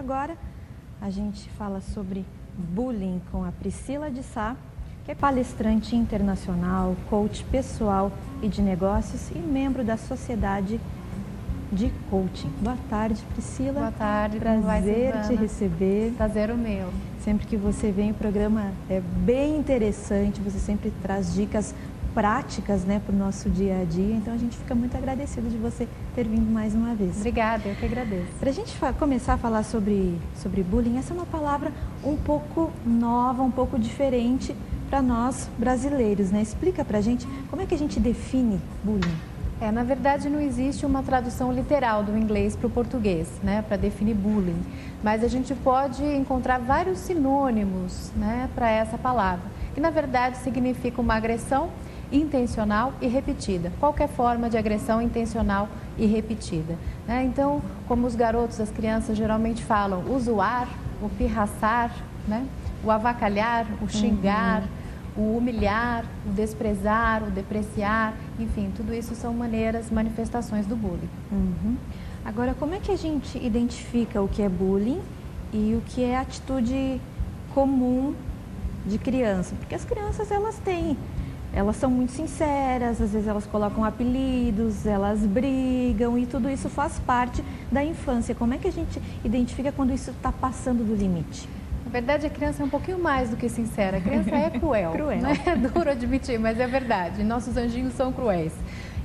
Agora a gente fala sobre bullying com a Priscila de Sá, que é palestrante internacional, coach pessoal e de negócios e membro da Sociedade de Coaching. Boa tarde, Priscila. Boa tarde, prazer vai, te receber. Prazer o meu. Sempre que você vem, o programa é bem interessante, você sempre traz dicas práticas né, para o nosso dia a dia. Então a gente fica muito agradecido de você ter vindo mais uma vez. Obrigada, eu que agradeço. Para a gente começar a falar sobre, sobre bullying, essa é uma palavra um pouco nova, um pouco diferente para nós brasileiros. Né? Explica para a gente como é que a gente define bullying. É, na verdade, não existe uma tradução literal do inglês para o português, né, para definir bullying. Mas a gente pode encontrar vários sinônimos né, para essa palavra, que na verdade significa uma agressão intencional e repetida. Qualquer forma de agressão intencional e repetida. Né? Então, como os garotos, as crianças geralmente falam, o zoar, o pirraçar, né? o avacalhar, o xingar, uhum. o humilhar, o desprezar, o depreciar, enfim, tudo isso são maneiras, manifestações do bullying. Uhum. Agora, como é que a gente identifica o que é bullying e o que é atitude comum de criança? Porque as crianças, elas têm elas são muito sinceras, às vezes elas colocam apelidos, elas brigam e tudo isso faz parte da infância. Como é que a gente identifica quando isso está passando do limite? Na verdade, a criança é um pouquinho mais do que sincera. A criança é cruel. cruel. Né? É duro admitir, mas é verdade. Nossos anjinhos são cruéis.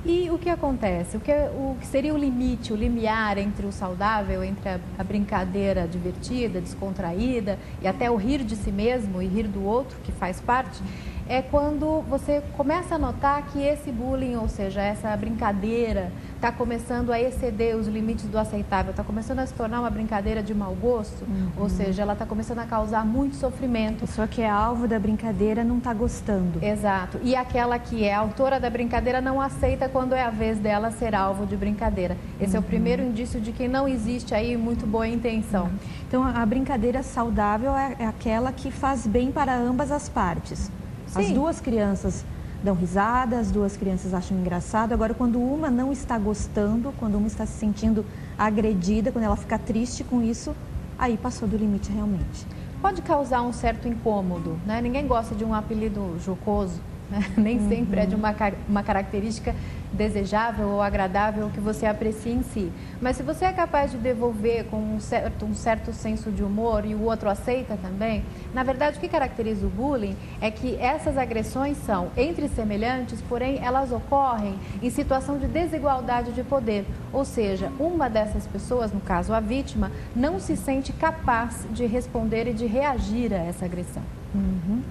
E o que acontece? O que, é, o que seria o limite, o limiar entre o saudável, entre a, a, brincadeira divertida, descontraída e até o rir de si mesmo e rir do outro, que faz parte, é quando você começa a notar que esse bullying, ou seja, essa brincadeira, está começando a exceder os limites do aceitável, está começando a se tornar uma brincadeira de mau gosto, uhum. ou seja, ela está começando a causar muito sofrimento. A pessoa que é alvo da brincadeira não está gostando. Exato. E aquela que é autora da brincadeira não aceita quando é a vez dela ser alvo de brincadeira. Esse uhum. é o uhum. primeiro indício de que não existe aí muito boa intenção. Uhum. Então, a brincadeira saudável é, é aquela que faz bem para ambas as partes. Sim. As duas crianças dão risada, as duas crianças acham engraçado. Agora, quando uma não está gostando, quando uma está se sentindo agredida, quando ela fica triste com isso, aí passou do limite realmente. Pode causar um certo incômodo, né? Ninguém gosta de um apelido jocoso? nem uhum. sempre é de uma, uma característica desejável ou agradável que você aprecia em si. Mas se você é capaz de devolver com um certo, um certo senso de humor e o outro aceita também, na verdade o que caracteriza o bullying é que essas agressões são entre semelhantes, porém elas ocorrem em situação de desigualdade de poder. Ou seja, uma dessas pessoas, no caso a vítima, não se sente capaz de responder e de reagir a essa agressão. Uhum.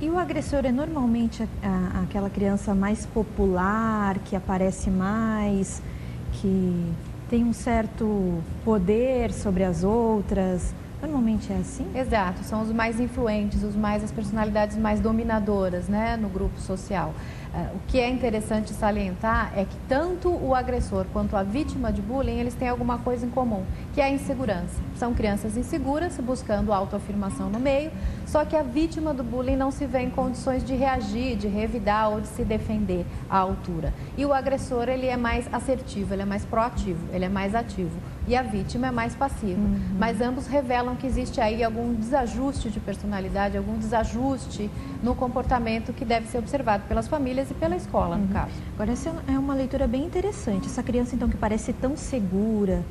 E o agressor é normalmente a, aquela criança mais popular, que aparece mais, que tem um certo poder sobre as outras. Normalmente é assim? Exato, são os mais influentes, os mais as personalidades mais dominadoras, né, no grupo social. É, o que é interessante salientar é que tanto o agressor quanto a vítima de bullying, eles têm alguma coisa em comum, que é a insegurança. São crianças inseguras, buscando autoafirmação no meio, só que a vítima do bullying não se vê em condições de reagir, de revidar ou de se defender à altura. E o agressor, ele é mais assertivo, ele é mais proativo, ele é mais ativo. E a vítima é mais passiva. Uhum. Mas ambos revelam que existe aí algum desajuste de personalidade, algum desajuste no comportamento que deve ser observado pelas famílias e pela escola, no uhum. caso. Agora, essa é uma leitura bem interessante. Essa criança, então, que parece tão segura,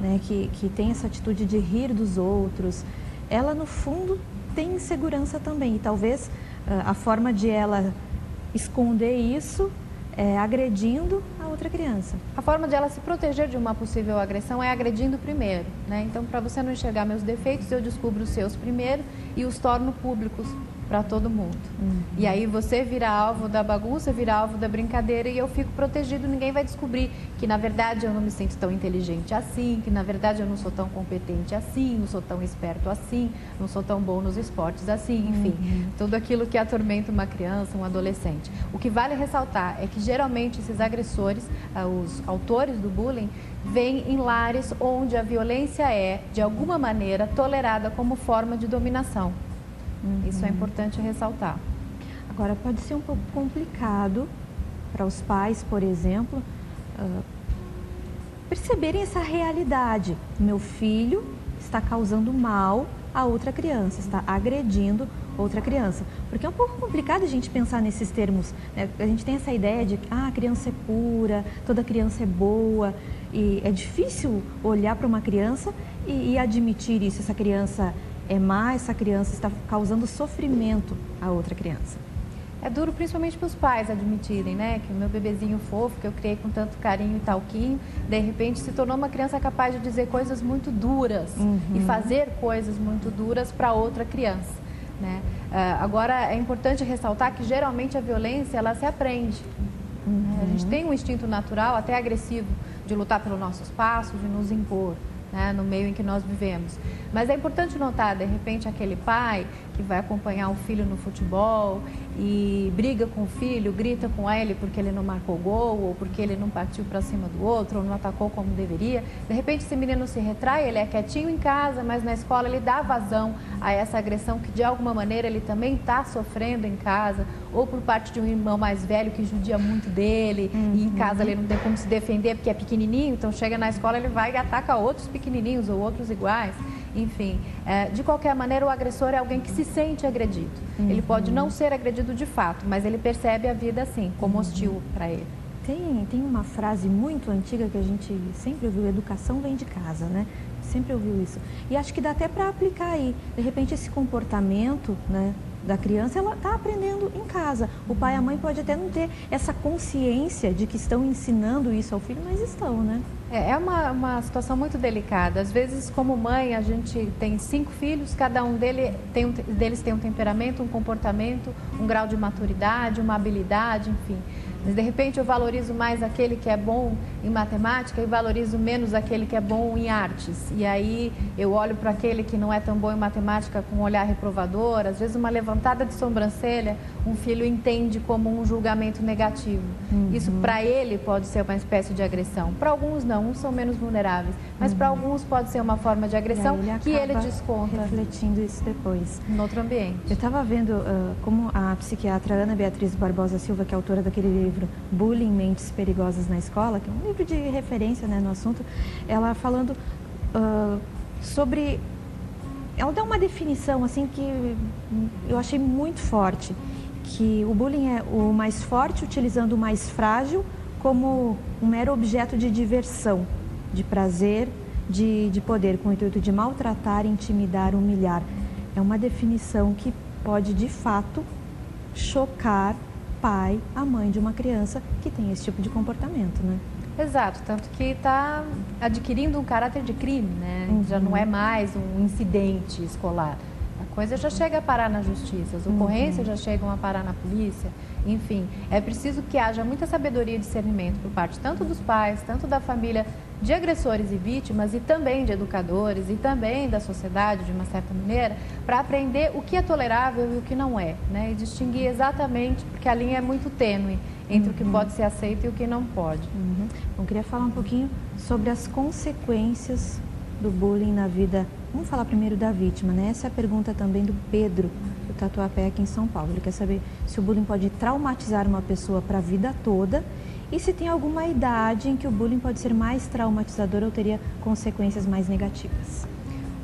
né, que, que tem essa atitude de rir dos outros, ela, no fundo, tem insegurança também. E talvez uh, a forma de ela esconder isso é agredindo a outra criança. A forma de ela se proteger de uma possível agressão é agredindo primeiro. Né? Então, para você não enxergar meus defeitos, eu descubro os seus primeiro e os torno públicos para todo mundo. Uhum. E aí você vira alvo da bagunça, vira alvo da brincadeira e eu fico protegido, ninguém vai descobrir que na verdade eu não me sinto tão inteligente assim, que na verdade eu não sou tão competente assim, não sou tão esperto assim, não sou tão bom nos esportes assim, enfim, uhum. tudo aquilo que atormenta uma criança, um adolescente. O que vale ressaltar é que geralmente esses agressores, ah, os autores do bullying, vêm em lares onde a violência é, de alguma maneira, tolerada como forma de dominação. Uhum. Isso é importante ressaltar. Agora, pode ser um pouco complicado para os pais, por exemplo, uh, perceberem essa realidade. Meu filho está causando mal a outra criança, está agredindo outra criança. Porque é um pouco complicado a gente pensar nesses termos. Né? A gente tem essa ideia de que ah, a criança é pura, toda criança é boa. E é difícil olhar para uma criança e, e admitir isso. Essa criança é má, essa criança está causando sofrimento a outra criança. É duro principalmente para os pais admitirem, né? Que o meu bebezinho fofo, que eu criei com tanto carinho e talquinho, de repente se tornou uma criança capaz de dizer coisas muito duras uhum. e fazer coisas muito duras para outra criança, né? Uh, agora, é importante ressaltar que geralmente a violência, ela se aprende. Uhum. A gente tem um instinto natural, até agressivo, de lutar pelo nosso espaço, de nos impor né, no meio em que nós vivemos. Mas é importante notar, de repente, aquele pai que vai acompanhar o filho no futebol e briga com o filho, grita com ele porque ele não marcou gol, ou porque ele não partiu para cima do outro, ou não atacou como deveria. De repente, esse menino se retrai, ele é quietinho em casa, mas na escola ele dá vazão a essa agressão que, de alguma maneira, ele também está sofrendo em casa, ou por parte de um irmão mais velho que judia muito dele, uhum. e em casa ele não tem como se defender porque é pequenininho, então chega na escola ele vai e ataca outros pequenininhos ou outros iguais. Enfim, é, de qualquer maneira, o agressor é alguém que se sente agredido. Uhum. Ele pode não ser agredido de fato, mas ele percebe a vida assim, como hostil uhum. para ele. Tem, tem uma frase muito antiga que a gente sempre ouviu: educação vem de casa, né? Sempre ouviu isso. E acho que dá até para aplicar aí. De repente, esse comportamento, né? Da criança, ela está aprendendo em casa. O pai e a mãe pode até não ter essa consciência de que estão ensinando isso ao filho, mas estão, né? É, é uma, uma situação muito delicada. Às vezes, como mãe, a gente tem cinco filhos, cada um dele tem um, deles tem um temperamento, um comportamento, um grau de maturidade, uma habilidade, enfim. Mas de repente eu valorizo mais aquele que é bom em matemática e valorizo menos aquele que é bom em artes. E aí eu olho para aquele que não é tão bom em matemática com um olhar reprovador, às vezes uma levantada de sobrancelha, um filho entende como um julgamento negativo. Uhum. Isso para ele pode ser uma espécie de agressão. Para alguns não, uns são menos vulneráveis, mas uhum. para alguns pode ser uma forma de agressão ele que ele desconta refletindo isso depois. No outro ambiente. Eu estava vendo uh, como a psiquiatra Ana Beatriz Barbosa Silva, que é autora daquele livro livro Bullying Mentes Perigosas na Escola, que é um livro de referência né, no assunto, ela falando uh, sobre. Ela dá uma definição assim que eu achei muito forte, que o bullying é o mais forte utilizando o mais frágil como um mero objeto de diversão, de prazer, de, de poder, com o intuito de maltratar, intimidar, humilhar. É uma definição que pode de fato chocar pai, a mãe de uma criança que tem esse tipo de comportamento, né? Exato, tanto que está adquirindo um caráter de crime, né? Uhum. Já não é mais um incidente escolar. Coisa já chega a parar na justiça, as ocorrências uhum. já chegam a parar na polícia. Enfim, é preciso que haja muita sabedoria e discernimento por parte tanto dos pais, tanto da família de agressores e vítimas e também de educadores e também da sociedade, de uma certa maneira, para aprender o que é tolerável e o que não é, né? E distinguir exatamente, porque a linha é muito tênue entre uhum. o que uhum. pode ser aceito e o que não pode. Uhum. Bom, queria falar um pouquinho sobre as consequências do bullying na vida. Vamos falar primeiro da vítima, né? Essa é a pergunta também do Pedro, do Tatuapé aqui em São Paulo. Ele quer saber se o bullying pode traumatizar uma pessoa para a vida toda e se tem alguma idade em que o bullying pode ser mais traumatizador ou teria consequências mais negativas?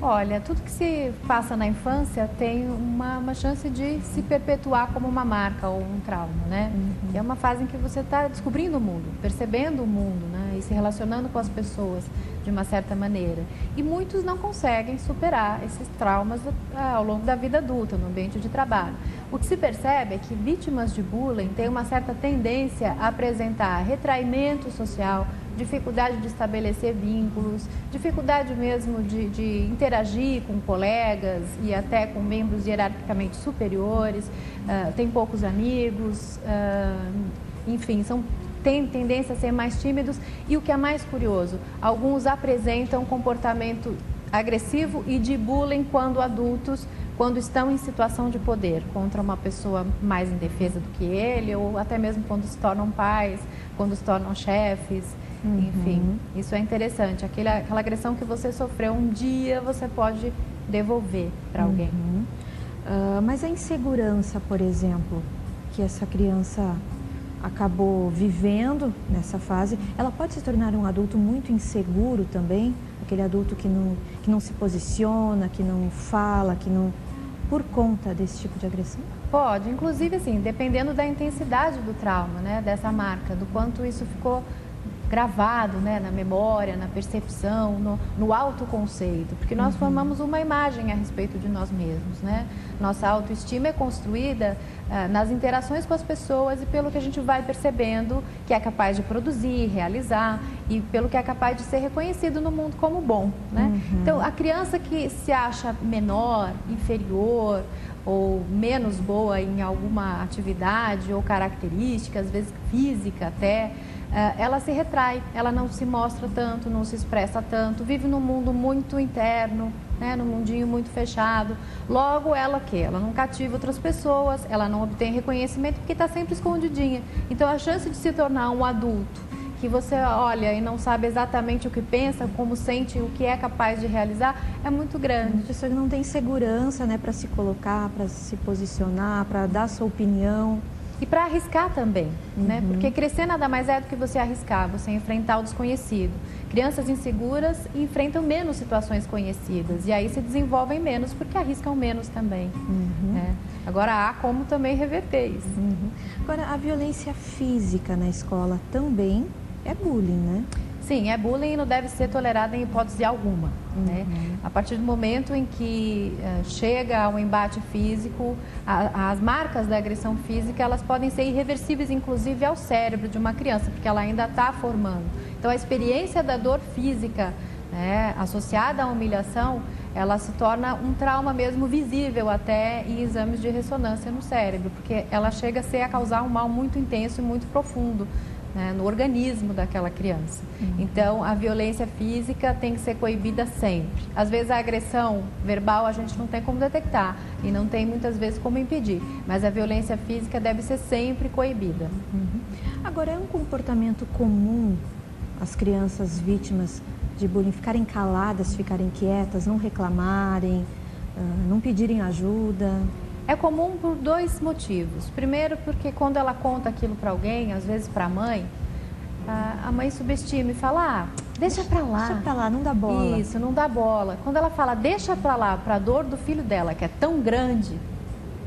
Olha, tudo que se passa na infância tem uma, uma chance de se perpetuar como uma marca ou um trauma, né? Uhum. É uma fase em que você está descobrindo o mundo, percebendo o mundo, né? E se relacionando com as pessoas de uma certa maneira. E muitos não conseguem superar esses traumas ah, ao longo da vida adulta, no ambiente de trabalho. O que se percebe é que vítimas de bullying têm uma certa tendência a apresentar retraimento social, dificuldade de estabelecer vínculos, dificuldade mesmo de, de interagir com colegas e até com membros hierarquicamente superiores, uh, tem poucos amigos, uh, enfim, são têm tendência a ser mais tímidos e o que é mais curioso, alguns apresentam comportamento agressivo e de bullying quando adultos, quando estão em situação de poder contra uma pessoa mais indefesa do que ele ou até mesmo quando se tornam pais, quando se tornam chefes. Uhum. Enfim, isso é interessante. Aquela, aquela agressão que você sofreu um dia, você pode devolver para alguém. Uhum. Uh, mas a insegurança, por exemplo, que essa criança acabou vivendo nessa fase, ela pode se tornar um adulto muito inseguro também, aquele adulto que não, que não se posiciona, que não fala, que não. por conta desse tipo de agressão? Pode, inclusive assim, dependendo da intensidade do trauma, né, dessa marca, do quanto isso ficou gravado né, na memória, na percepção, no, no autoconceito, porque nós uhum. formamos uma imagem a respeito de nós mesmos. Né? Nossa autoestima é construída uh, nas interações com as pessoas e pelo que a gente vai percebendo que é capaz de produzir, realizar e pelo que é capaz de ser reconhecido no mundo como bom. Né? Uhum. Então, a criança que se acha menor, inferior, ou menos boa em alguma atividade ou característica, às vezes física até, ela se retrai, ela não se mostra tanto, não se expressa tanto, vive num mundo muito interno, né, num mundinho muito fechado. Logo, ela que ela não cativa outras pessoas, ela não obtém reconhecimento porque está sempre escondidinha. Então, a chance de se tornar um adulto que você olha e não sabe exatamente o que pensa, como sente, o que é capaz de realizar, é muito grande. A pessoa não tem segurança, né, para se colocar, para se posicionar, para dar sua opinião. E para arriscar também, né? uhum. né? Porque crescer nada mais é do que você arriscar, você enfrentar o desconhecido. Crianças inseguras enfrentam menos situações conhecidas e aí se desenvolvem menos porque arriscam menos também. Uhum. Né? Agora há como também reverter isso. Uhum. Agora a violência física na escola também é bullying, né? Sim, é bullying e não deve ser tolerado em hipótese alguma. Né? Uhum. Né? A partir do momento em que uh, chega ao embate físico, a, as marcas da agressão física elas podem ser irreversíveis, inclusive ao cérebro de uma criança, porque ela ainda está formando. Então, a experiência da dor física né, associada à humilhação, ela se torna um trauma mesmo visível até em exames de ressonância no cérebro, porque ela chega a ser a causar um mal muito intenso e muito profundo né, no organismo daquela criança. Uhum. Então, a violência física tem que ser coibida sempre. Às vezes, a agressão verbal a gente não tem como detectar e não tem muitas vezes como impedir, mas a violência física deve ser sempre coibida. Uhum. Agora, é um comportamento comum as crianças vítimas de bullying ficarem caladas, ficarem quietas, não reclamarem, não pedirem ajuda? É comum por dois motivos. Primeiro, porque quando ela conta aquilo para alguém, às vezes para a mãe, a mãe subestima e fala: ah, deixa para lá. Deixa para lá, não dá bola. Isso, não dá bola. Quando ela fala deixa para lá, para a dor do filho dela, que é tão grande,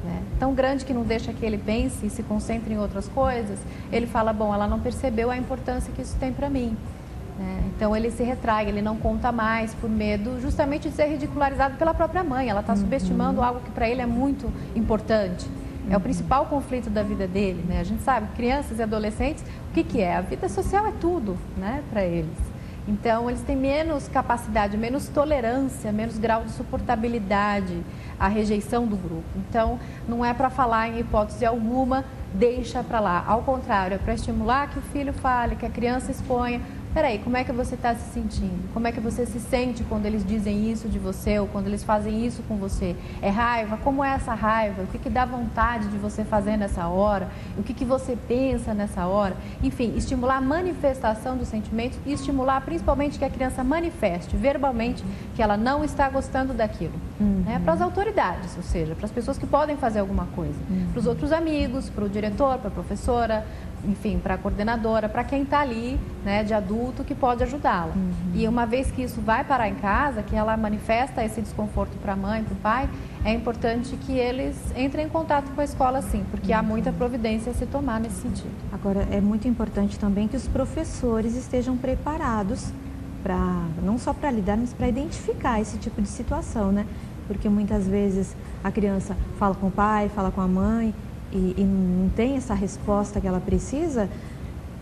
né? tão grande que não deixa que ele pense e se concentre em outras coisas, ele fala: bom, ela não percebeu a importância que isso tem para mim. Né? Então ele se retrai, ele não conta mais por medo justamente de ser ridicularizado pela própria mãe. Ela está uhum. subestimando algo que para ele é muito importante. É o uhum. principal conflito da vida dele, né? A gente sabe, crianças e adolescentes, o que, que é? A vida social é tudo, né, para eles. Então, eles têm menos capacidade, menos tolerância, menos grau de suportabilidade à rejeição do grupo. Então, não é para falar em hipótese alguma, deixa para lá. Ao contrário, é para estimular que o filho fale, que a criança exponha Peraí, como é que você está se sentindo? Como é que você se sente quando eles dizem isso de você ou quando eles fazem isso com você? É raiva? Como é essa raiva? O que, que dá vontade de você fazer nessa hora? O que, que você pensa nessa hora? Enfim, estimular a manifestação dos sentimentos e estimular principalmente que a criança manifeste verbalmente que ela não está gostando daquilo. Uhum. Né? Para as autoridades, ou seja, para as pessoas que podem fazer alguma coisa. Uhum. Para os outros amigos, para o diretor, para a professora, enfim, para a coordenadora, para quem está ali, né, de adulto, que pode ajudá-la. Uhum. E uma vez que isso vai parar em casa, que ela manifesta esse desconforto para a mãe, para o pai, é importante que eles entrem em contato com a escola, sim, porque uhum. há muita providência a se tomar nesse sentido. Agora, é muito importante também que os professores estejam preparados para, não só para lidar, mas para identificar esse tipo de situação, né? Porque muitas vezes a criança fala com o pai, fala com a mãe, e, e não tem essa resposta que ela precisa,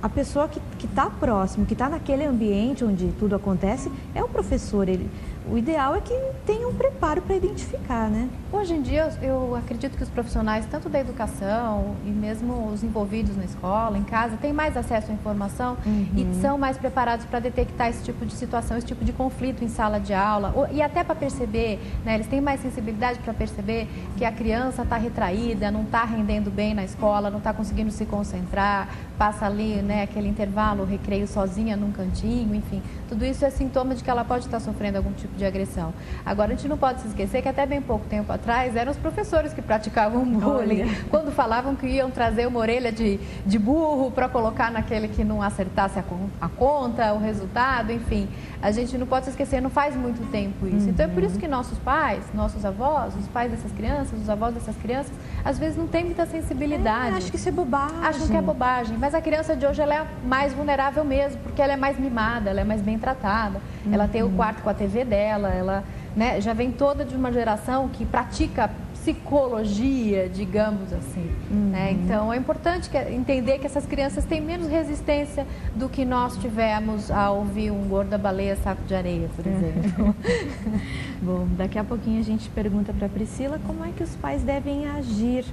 a pessoa que está próximo, que está naquele ambiente onde tudo acontece, é o professor. Ele, o ideal é que tenha um preparo para identificar, né? Hoje em dia, eu acredito que os profissionais, tanto da educação e mesmo os envolvidos na escola, em casa, têm mais acesso à informação uhum. e são mais preparados para detectar esse tipo de situação, esse tipo de conflito em sala de aula e até para perceber, né? Eles têm mais sensibilidade para perceber que a criança está retraída, não está rendendo bem na escola, não está conseguindo se concentrar, passa ali, né, aquele intervalo, recreio sozinha num cantinho, enfim, tudo isso é sintoma de que ela pode estar sofrendo algum tipo de agressão. Agora, a gente não pode se esquecer que até bem pouco tempo atrás eram os professores que praticavam bullying, Olha. quando falavam que iam trazer uma orelha de, de burro para colocar naquele que não acertasse a, a, conta, o resultado, enfim. A gente não pode se esquecer, não faz muito tempo isso. Uhum. Então, é por isso que nossos pais, nossos avós, os pais dessas crianças, os avós dessas crianças, às vezes não têm muita sensibilidade. É, acho que isso é bobagem. Acham que é bobagem. Mas a criança de hoje ela é mais vulnerável mesmo, porque ela é mais mimada, ela é mais bem tratada. Uhum. Ela tem o quarto com a TV dela, ela né, já vem toda de uma geração que pratica psicologia, digamos assim. Uhum. Né? Então é importante que, entender que essas crianças têm menos resistência do que nós tivemos a ouvir um gorda baleia saco de areia, por é. exemplo. Bom, daqui a pouquinho a gente pergunta para Priscila como é que os pais devem agir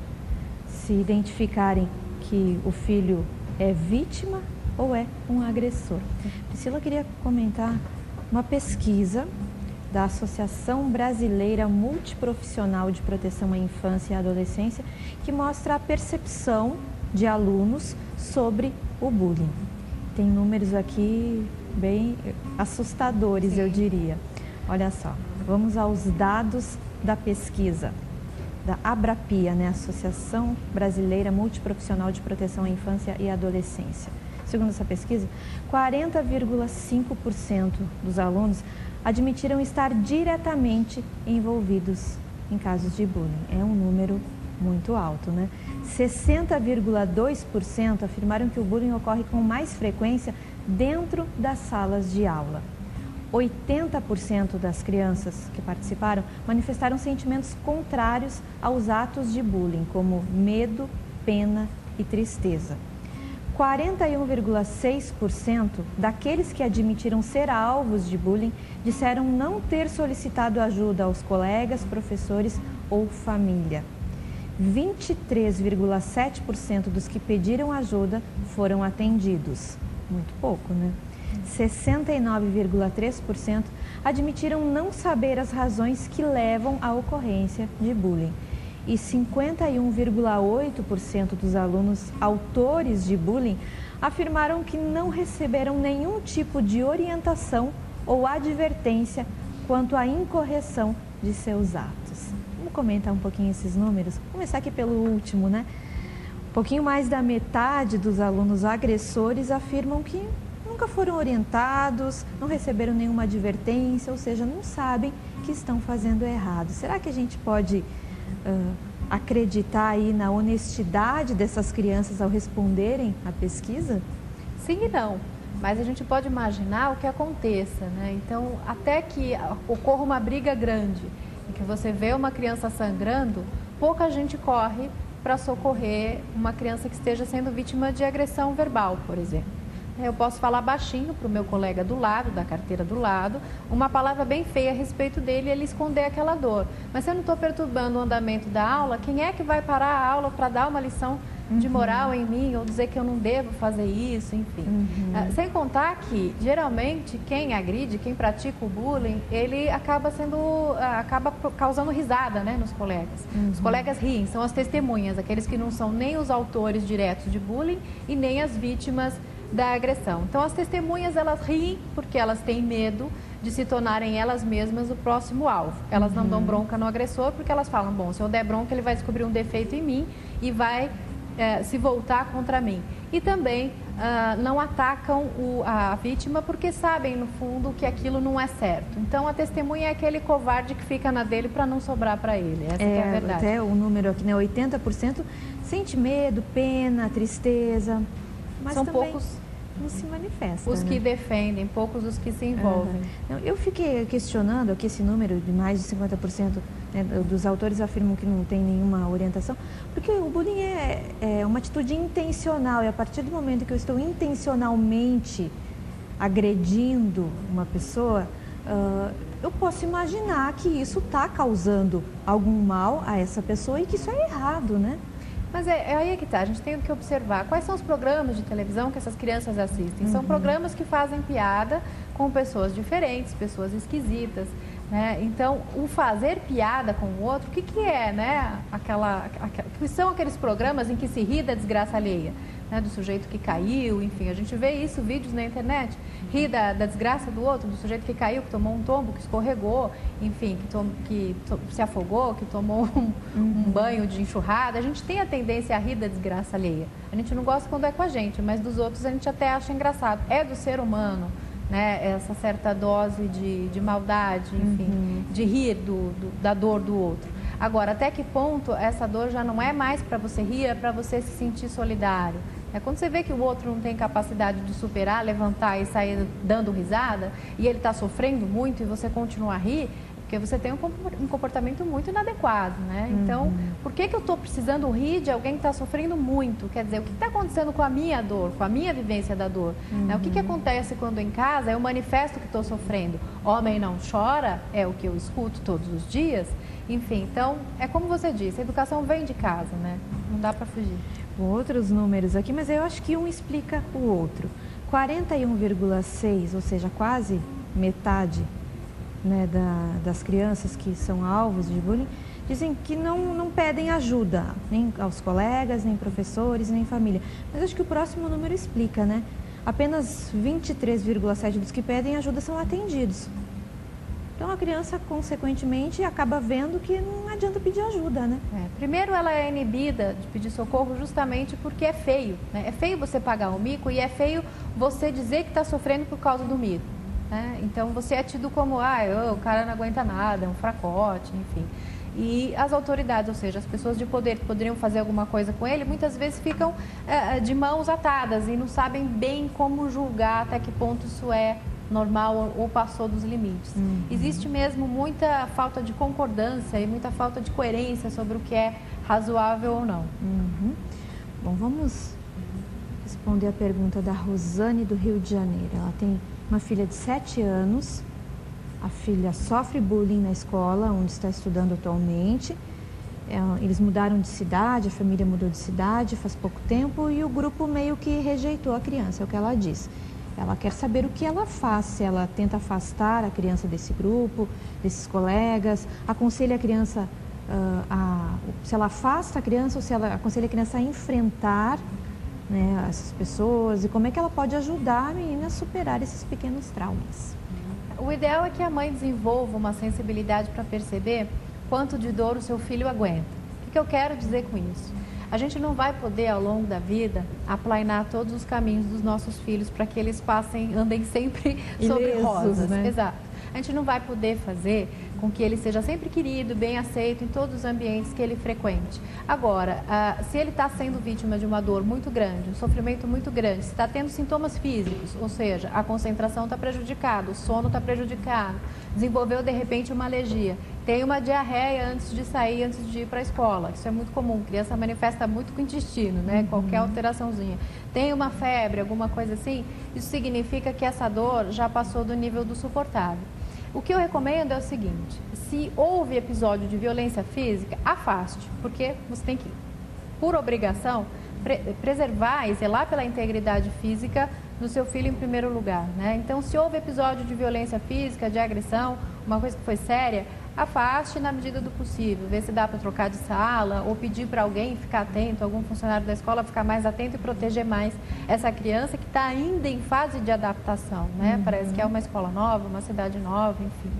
se identificarem que o filho é vítima ou é um agressor. Priscila queria comentar uma pesquisa da Associação Brasileira Multiprofissional de Proteção à Infância e Adolescência, que mostra a percepção de alunos sobre o bullying. Tem números aqui bem assustadores, Sim. eu diria. Olha só, vamos aos dados da pesquisa da Abrapia, né, Associação Brasileira Multiprofissional de Proteção à Infância e Adolescência. Segundo essa pesquisa, 40,5% dos alunos admitiram estar diretamente envolvidos em casos de bullying. É um número muito alto, né? 60,2% afirmaram que o bullying ocorre com mais frequência dentro das salas de aula. 80% das crianças que participaram manifestaram sentimentos contrários aos atos de bullying, como medo, pena e tristeza. 41,6% daqueles que admitiram ser alvos de bullying disseram não ter solicitado ajuda aos colegas, professores ou família. 23,7% dos que pediram ajuda foram atendidos. Muito pouco, né? 69,3% admitiram não saber as razões que levam à ocorrência de bullying e 51,8% dos alunos autores de bullying afirmaram que não receberam nenhum tipo de orientação ou advertência quanto à incorreção de seus atos. Vamos comentar um pouquinho esses números? Vou começar aqui pelo último, né? Um pouquinho mais da metade dos alunos agressores afirmam que nunca foram orientados, não receberam nenhuma advertência, ou seja, não sabem que estão fazendo errado. Será que a gente pode uh, acreditar aí na honestidade dessas crianças ao responderem à pesquisa? Sim e não. Mas a gente pode imaginar o que aconteça, né? Então, até que ocorra uma briga grande em que você vê uma criança sangrando, pouca gente corre para socorrer uma criança que esteja sendo vítima de agressão verbal, por exemplo. Eu posso falar baixinho para o meu colega do lado, da carteira do lado, uma palavra bem feia a respeito dele e ele esconder aquela dor. Mas se eu não estou perturbando o andamento da aula, quem é que vai parar a aula para dar uma lição de uhum. moral em mim ou dizer que eu não devo fazer isso, enfim. Uhum. Ah, sem contar que, geralmente, quem agride, quem pratica o bullying, ele acaba sendo, ah, acaba causando risada né, nos colegas. Uhum. Os colegas riem, são as testemunhas, aqueles que não são nem os autores diretos de bullying e nem as vítimas da agressão. Então as testemunhas elas riem porque elas têm medo de se tornarem elas mesmas o próximo alvo. Elas uhum. não dão uhum. bronca no agressor porque elas falam, bom, se eu der bronca ele vai descobrir um defeito em mim e vai é, se voltar contra mim. E também uh, não atacam o, a vítima porque sabem no fundo que aquilo não é certo. Então a testemunha é aquele covarde que fica na dele para não sobrar para ele. Essa é, é, a verdade. Até o número aqui, né, 80% sente medo, pena, tristeza. Mas São também... poucos não se manifesta. Os né? que defendem, poucos os que se envolvem. Uhum. Eu fiquei questionando aqui esse número de mais de 50% né, dos autores afirmam que não tem nenhuma orientação, porque o bullying é, é uma atitude intencional e a partir do momento que eu estou intencionalmente agredindo uma pessoa, uh, eu posso imaginar que isso está causando algum mal a essa pessoa e que isso é errado, né? Mas é, é aí é que tá, a gente tem que observar quais são os programas de televisão que essas crianças assistem. Uhum. São programas que fazem piada com pessoas diferentes, pessoas esquisitas. Né? Então, o fazer piada com o outro, o que, que é, né? Aquela, aquela, que são aqueles programas em que se ri da desgraça alheia, né? do sujeito que caiu, enfim, a gente vê isso, vídeos na internet. Ri da, da, desgraça do outro, do sujeito que caiu, que tomou um tombo, que escorregou, enfim, que, tom, que to, se afogou, que tomou um, uhum. um, banho de enxurrada. A gente tem a tendência a rir da desgraça alheia. A gente não gosta quando é com a gente, mas dos outros a gente até acha engraçado. É do ser humano. Né, essa certa dose de, de maldade, enfim, uhum. de rir do, do, da dor do outro. Agora, até que ponto essa dor já não é mais para você rir, é para você se sentir solidário? É quando você vê que o outro não tem capacidade de superar, levantar e sair dando risada, e ele está sofrendo muito e você continua a rir, porque você tem um comportamento muito inadequado, né? Então, uhum. por que, que eu estou precisando rir de alguém que está sofrendo muito? Quer dizer, o que está acontecendo com a minha dor, com a minha vivência da dor? Uhum. Né? O que, que acontece quando em casa eu manifesto que estou sofrendo? Homem não chora, é o que eu escuto todos os dias. Enfim, então, é como você disse, a educação vem de casa, né? Não dá para fugir. Outros números aqui, mas eu acho que um explica o outro. 41,6, ou seja, quase metade né, da, das crianças que são alvos de bullying, dizem que não, não pedem ajuda, nem aos colegas, nem professores, nem família. Mas acho que o próximo número explica, né? Apenas 23,7 dos que pedem ajuda são atendidos. Então a criança, consequentemente, acaba vendo que não adianta pedir ajuda, né? É, primeiro, ela é inibida de pedir socorro justamente porque é feio. Né? É feio você pagar o mico e é feio você dizer que está sofrendo por causa do mico. Né? Então você é tido como, ah, o cara não aguenta nada, é um fracote, enfim. E as autoridades, ou seja, as pessoas de poder que poderiam fazer alguma coisa com ele, muitas vezes ficam é, de mãos atadas e não sabem bem como julgar até que ponto isso é normal ou passou dos limites. Uhum. Existe mesmo muita falta de concordância e muita falta de coerência sobre o que é razoável ou não. Uhum. Bom, vamos responder a pergunta da Rosane do Rio de Janeiro. Ela tem uma filha de 7 anos. A filha sofre bullying na escola onde está estudando atualmente. É, eles mudaram de cidade, a família mudou de cidade faz pouco tempo e o grupo meio que rejeitou a criança, é o que ela diz. Ela quer saber o que ela faz, se ela tenta afastar a criança desse grupo, desses colegas, aconselha a criança, uh, a, se ela afasta a criança ou se ela aconselha a criança a enfrentar né, essas pessoas e como é que ela pode ajudar a menina a superar esses pequenos traumas. O ideal é que a mãe desenvolva uma sensibilidade para perceber quanto de dor o seu filho aguenta. O que eu quero dizer com isso? A gente não vai poder, ao longo da vida, aplainar todos os caminhos dos nossos filhos para que eles passem, andem sempre sobre Ilesos, rosas. Né? Exato. A gente não vai poder fazer com que ele seja sempre querido, bem aceito em todos os ambientes que ele frequente. Agora, ah, se ele está sendo vítima de uma dor muito grande, um sofrimento muito grande, se está tendo sintomas físicos, ou seja, a concentração está prejudicada, o sono está prejudicado, desenvolveu de repente uma alergia, tem uma diarreia antes de sair, antes de ir para a escola. Isso é muito comum. A criança manifesta muito com o intestino, né? Uhum. Qualquer alteraçãozinha. Tem uma febre, alguma coisa assim, isso significa que essa dor já passou do nível do suportável. O que eu recomendo é o seguinte: se houve episódio de violência física, afaste, porque você tem que, por obrigação, pre preservar e zelar pela integridade física do seu filho em primeiro lugar. Né? Então, se houve episódio de violência física, de agressão, uma coisa que foi séria, afaste na medida do possível, ver se dá para trocar de sala ou pedir para alguém ficar atento, algum funcionário da escola ficar mais atento e proteger mais essa criança que está ainda em fase de adaptação, né? Uhum. Parece que é uma escola nova, uma cidade nova, enfim.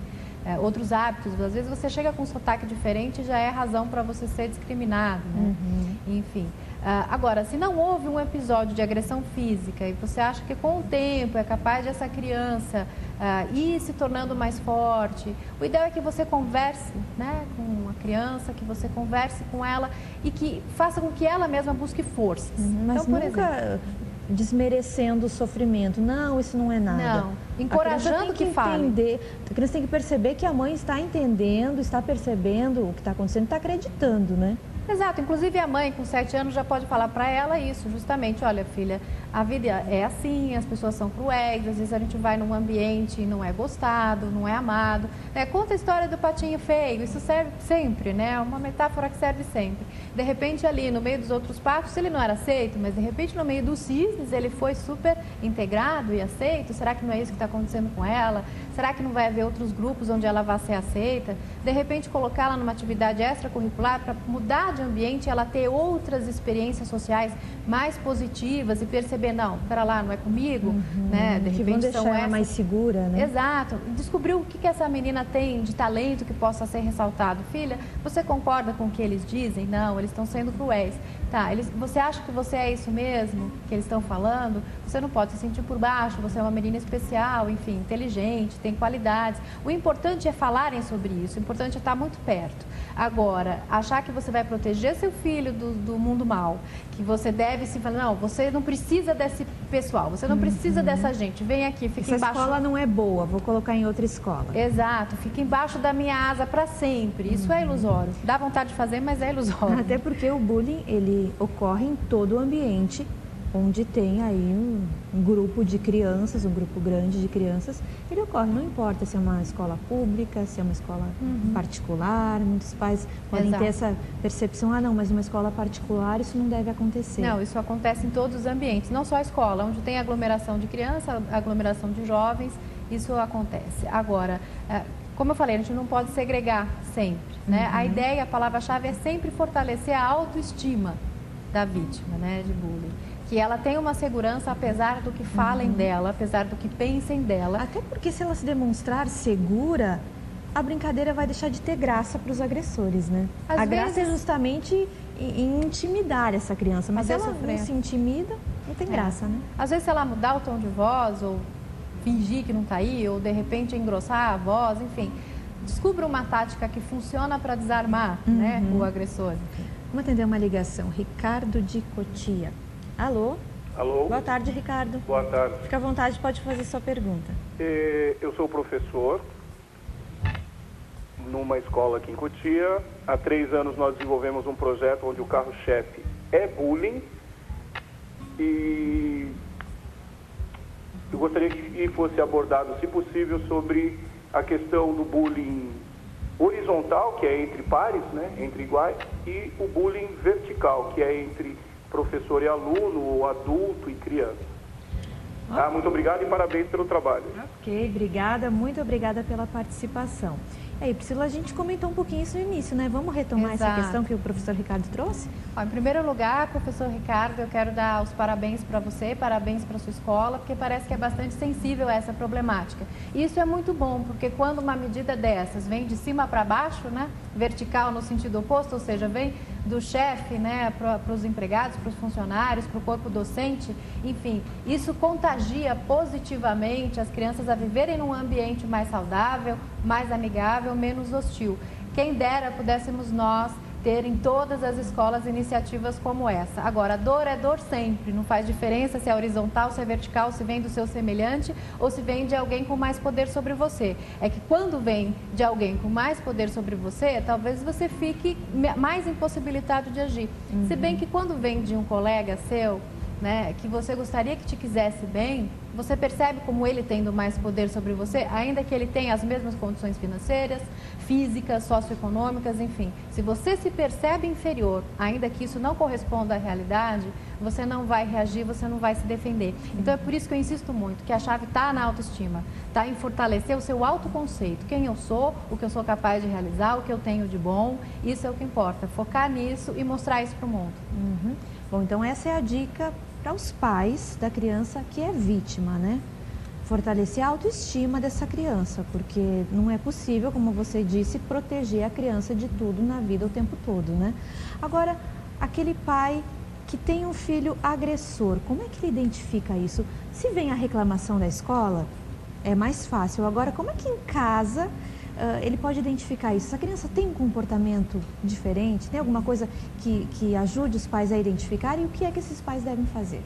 É, outros hábitos, às vezes você chega com um sotaque diferente e já é razão para você ser discriminado, né? Uhum. Enfim. Uh, agora, se não houve um episódio de agressão física e você acha que com o tempo é capaz de essa criança uh, ir se tornando mais forte, o ideal é que você converse né, com a criança, que você converse com ela e que faça com que ela mesma busque forças. Uhum, mas então, nunca exemplo, desmerecendo o sofrimento. Não, isso não é nada. Não, encorajando que, que entender, fale. A criança tem que perceber que a mãe está entendendo, está percebendo o que está acontecendo, está acreditando, né? Exato, inclusive a mãe com 7 anos já pode falar para ela isso, justamente, olha filha, a vida é assim, as pessoas são cruéis, às vezes a gente vai num ambiente e não é gostado, não é amado. É, conta a história do patinho feio, isso serve sempre, né? É uma metáfora que serve sempre. De repente ali no meio dos outros patos ele não era aceito, mas de repente no meio dos cisnes ele foi super integrado e aceito. Será que não é isso que está acontecendo com ela? Será que não vai haver outros grupos onde ela vai ser aceita? De repente colocá-la numa atividade extracurricular para mudar de ambiente, ela ter outras experiências sociais mais positivas e perceber, não, para lá, não é comigo, uhum, né? De repente deixar são ela mais segura, né? Exato. Descobrir o que, que essa menina tem de talento que possa ser ressaltado. Filha, você concorda com o que eles dizem? Não, eles estão sendo cruéis. Tá, eles, você acha que você é isso mesmo que eles estão falando? Você não pode se sentir por baixo, você é uma menina especial, enfim, inteligente, tem qualidades. O importante é falarem sobre isso, o importante é estar muito perto. Agora, achar que você vai proteger seu filho do, do mundo mal, que você deve se falar, não, você não precisa desse pessoal, você não precisa uhum. dessa gente, vem aqui, fica Essa embaixo. A escola não é boa, vou colocar em outra escola. Exato, fica embaixo da minha asa para sempre. Isso é uhum. é ilusório. Dá vontade de fazer, mas é ilusório. Até porque o bullying, ele ocorre em todo o ambiente onde tem aí um, um, grupo de crianças, um grupo grande de crianças, ele ocorre, não importa se é uma escola pública, se é uma escola uhum. particular, muitos pais podem Exato. ter essa percepção, ah não, mas numa escola particular isso não deve acontecer. Não, isso acontece em todos os ambientes, não só a escola, onde tem aglomeração de crianças, aglomeração de jovens, isso acontece. Agora, é, como eu falei, a gente não pode segregar sempre, né? Uhum. A ideia, a palavra-chave é sempre fortalecer a autoestima da vítima, né, de bullying que ela tem uma segurança apesar do que falem uhum. dela, apesar do que pensem dela. Até porque se ela se demonstrar segura, a brincadeira vai deixar de ter graça para os agressores, né? Às a vezes... graça é justamente em intimidar essa criança, mas se ela não se intimida, não tem é. graça, né? Às vezes se ela mudar o tom de voz ou fingir que não está aí, ou de repente engrossar a voz, enfim, descubra uma tática que funciona para desarmar uhum. né, o agressor. Vamos atender uma ligação. Ricardo de Cotia. Alô? Alô? Boa tarde, Ricardo. Boa tarde. Fica à vontade, pode fazer sua pergunta. É, eu sou professor numa escola aqui em Cotia. Há três anos nós desenvolvemos um projeto onde o carro-chefe é bullying. E eu gostaria que fosse abordado, se possível, sobre a questão do bullying horizontal, que é entre pares, né, entre iguais, e o bullying vertical, que é entre professor e aluno, ou adulto e criança. Ah, muito obrigado e parabéns pelo trabalho. Ok, obrigada, muito obrigada pela participação. E aí, Priscila, a gente comentou um pouquinho isso no início, né? Vamos retomar Exato. essa questão que o professor Ricardo trouxe? Ó, em primeiro lugar, professor Ricardo, eu quero dar os parabéns para você, parabéns para sua escola, porque parece que é bastante sensível a essa problemática. E isso é muito bom, porque quando uma medida dessas vem de cima para baixo, né? Vertical no sentido oposto, ou seja, vem do chefe né, para os empregados, para os funcionários, para o corpo docente, enfim, isso contagia positivamente as crianças a viverem num ambiente mais saudável, mais amigável, menos hostil. Quem dera pudéssemos nós ter em todas as escolas iniciativas como essa. Agora, dor é dor sempre, não faz diferença se é horizontal, se é vertical, se vem do seu semelhante ou se vem de alguém com mais poder sobre você. É que quando vem de alguém com mais poder sobre você, talvez você fique mais impossibilitado de agir. Uhum. Se bem que quando vem de um colega seu, né, que você gostaria que te quisesse bem, você percebe como ele tendo mais poder sobre você, ainda que ele tenha as mesmas condições financeiras, físicas, socioeconômicas, enfim. Se você se percebe inferior, ainda que isso não corresponda à realidade, você não vai reagir, você não vai se defender. Então é por isso que eu insisto muito que a chave está na autoestima, está em fortalecer o seu autoconceito, quem eu sou, o que eu sou capaz de realizar, o que eu tenho de bom, isso é o que importa. Focar nisso e mostrar isso para o mundo. Uhum. Bom, então essa é a dica para os pais da criança que é vítima, né? Fortalecer a autoestima dessa criança, porque não é possível, como você disse, proteger a criança de tudo na vida o tempo todo, né? Agora, aquele pai que tem um filho agressor, como é que ele identifica isso? Se vem a reclamação da escola, é mais fácil. Agora, como é que em casa uh, ele pode identificar isso? Essa criança tem um comportamento diferente? Tem alguma coisa que, que ajude os pais a identificar? E o que é que esses pais devem fazer?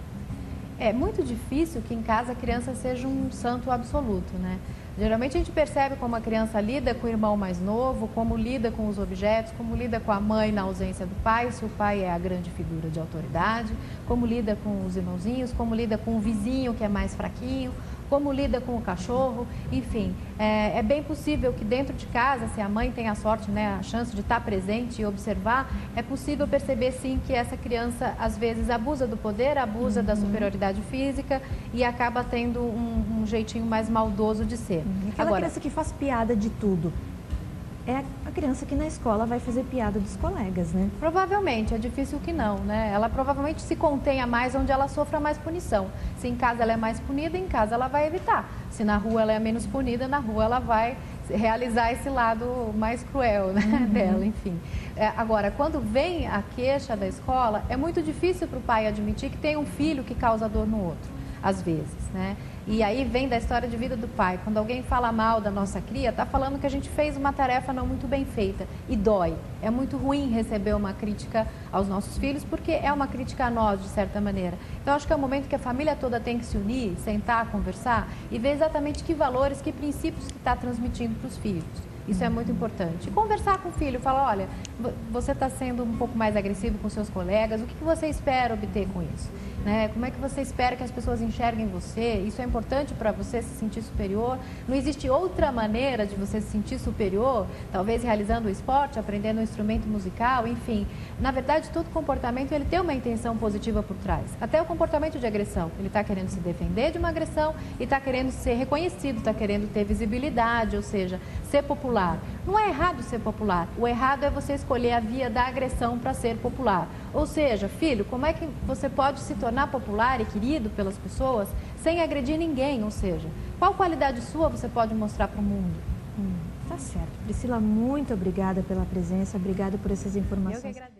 É muito difícil que em casa a criança seja um santo absoluto, né? Geralmente a gente percebe como a criança lida com o irmão mais novo, como lida com os objetos, como lida com a mãe na ausência do pai, se o pai é a grande figura de autoridade, como lida com os irmãozinhos, como lida com o vizinho que é mais fraquinho, como lida com o cachorro, enfim, é, é, bem possível que dentro de casa, se a mãe tem a sorte, né, a chance de estar presente e observar, é possível perceber sim que essa criança às vezes abusa do poder, abusa uhum. da superioridade física e acaba tendo um, um jeitinho mais maldoso de ser. Uhum. Aquela Agora, criança que faz piada de tudo, é a criança que na escola vai fazer piada dos colegas, né? Provavelmente, é difícil que não, né? Ela provavelmente se contenha mais onde ela sofra mais punição. Se em casa ela é mais punida, em casa ela vai evitar. Se na rua ela é menos punida, na rua ela vai realizar esse lado mais cruel né, uhum. dela, enfim. É, agora, quando vem a queixa da escola, é muito difícil para o pai admitir que tem um filho que causa dor no outro, às vezes, né? E aí vem da história de vida do pai. Quando alguém fala mal da nossa cria, está falando que a gente fez uma tarefa não muito bem feita e dói. É muito ruim receber uma crítica aos nossos filhos, porque é uma crítica a nós, de certa maneira. Então, acho que é o momento que a família toda tem que se unir, sentar, conversar e ver exatamente que valores, que princípios que está transmitindo para os filhos. Isso é muito importante. Conversar com o filho, falar, olha, você está sendo um pouco mais agressivo com seus colegas, o que, que você espera obter com isso? Né? Como é que você espera que as pessoas enxerguem você? Isso é importante para você se sentir superior? Não existe outra maneira de você se sentir superior? Talvez realizando o esporte, aprendendo um instrumento musical, enfim. Na verdade, todo comportamento ele tem uma intenção positiva por trás. Até o comportamento de agressão. Ele está querendo se defender de uma agressão e está querendo ser reconhecido, está querendo ter visibilidade, ou seja, ser popular. Não é errado ser popular. O errado é você escolher a via da agressão para ser popular. Ou seja, filho, como é que você pode se tornar popular e querido pelas pessoas sem agredir ninguém? Ou seja, qual qualidade sua você pode mostrar para o mundo? Hum, tá certo. Priscila, muito obrigada pela presença, obrigada por essas informações. Eu que agradeço.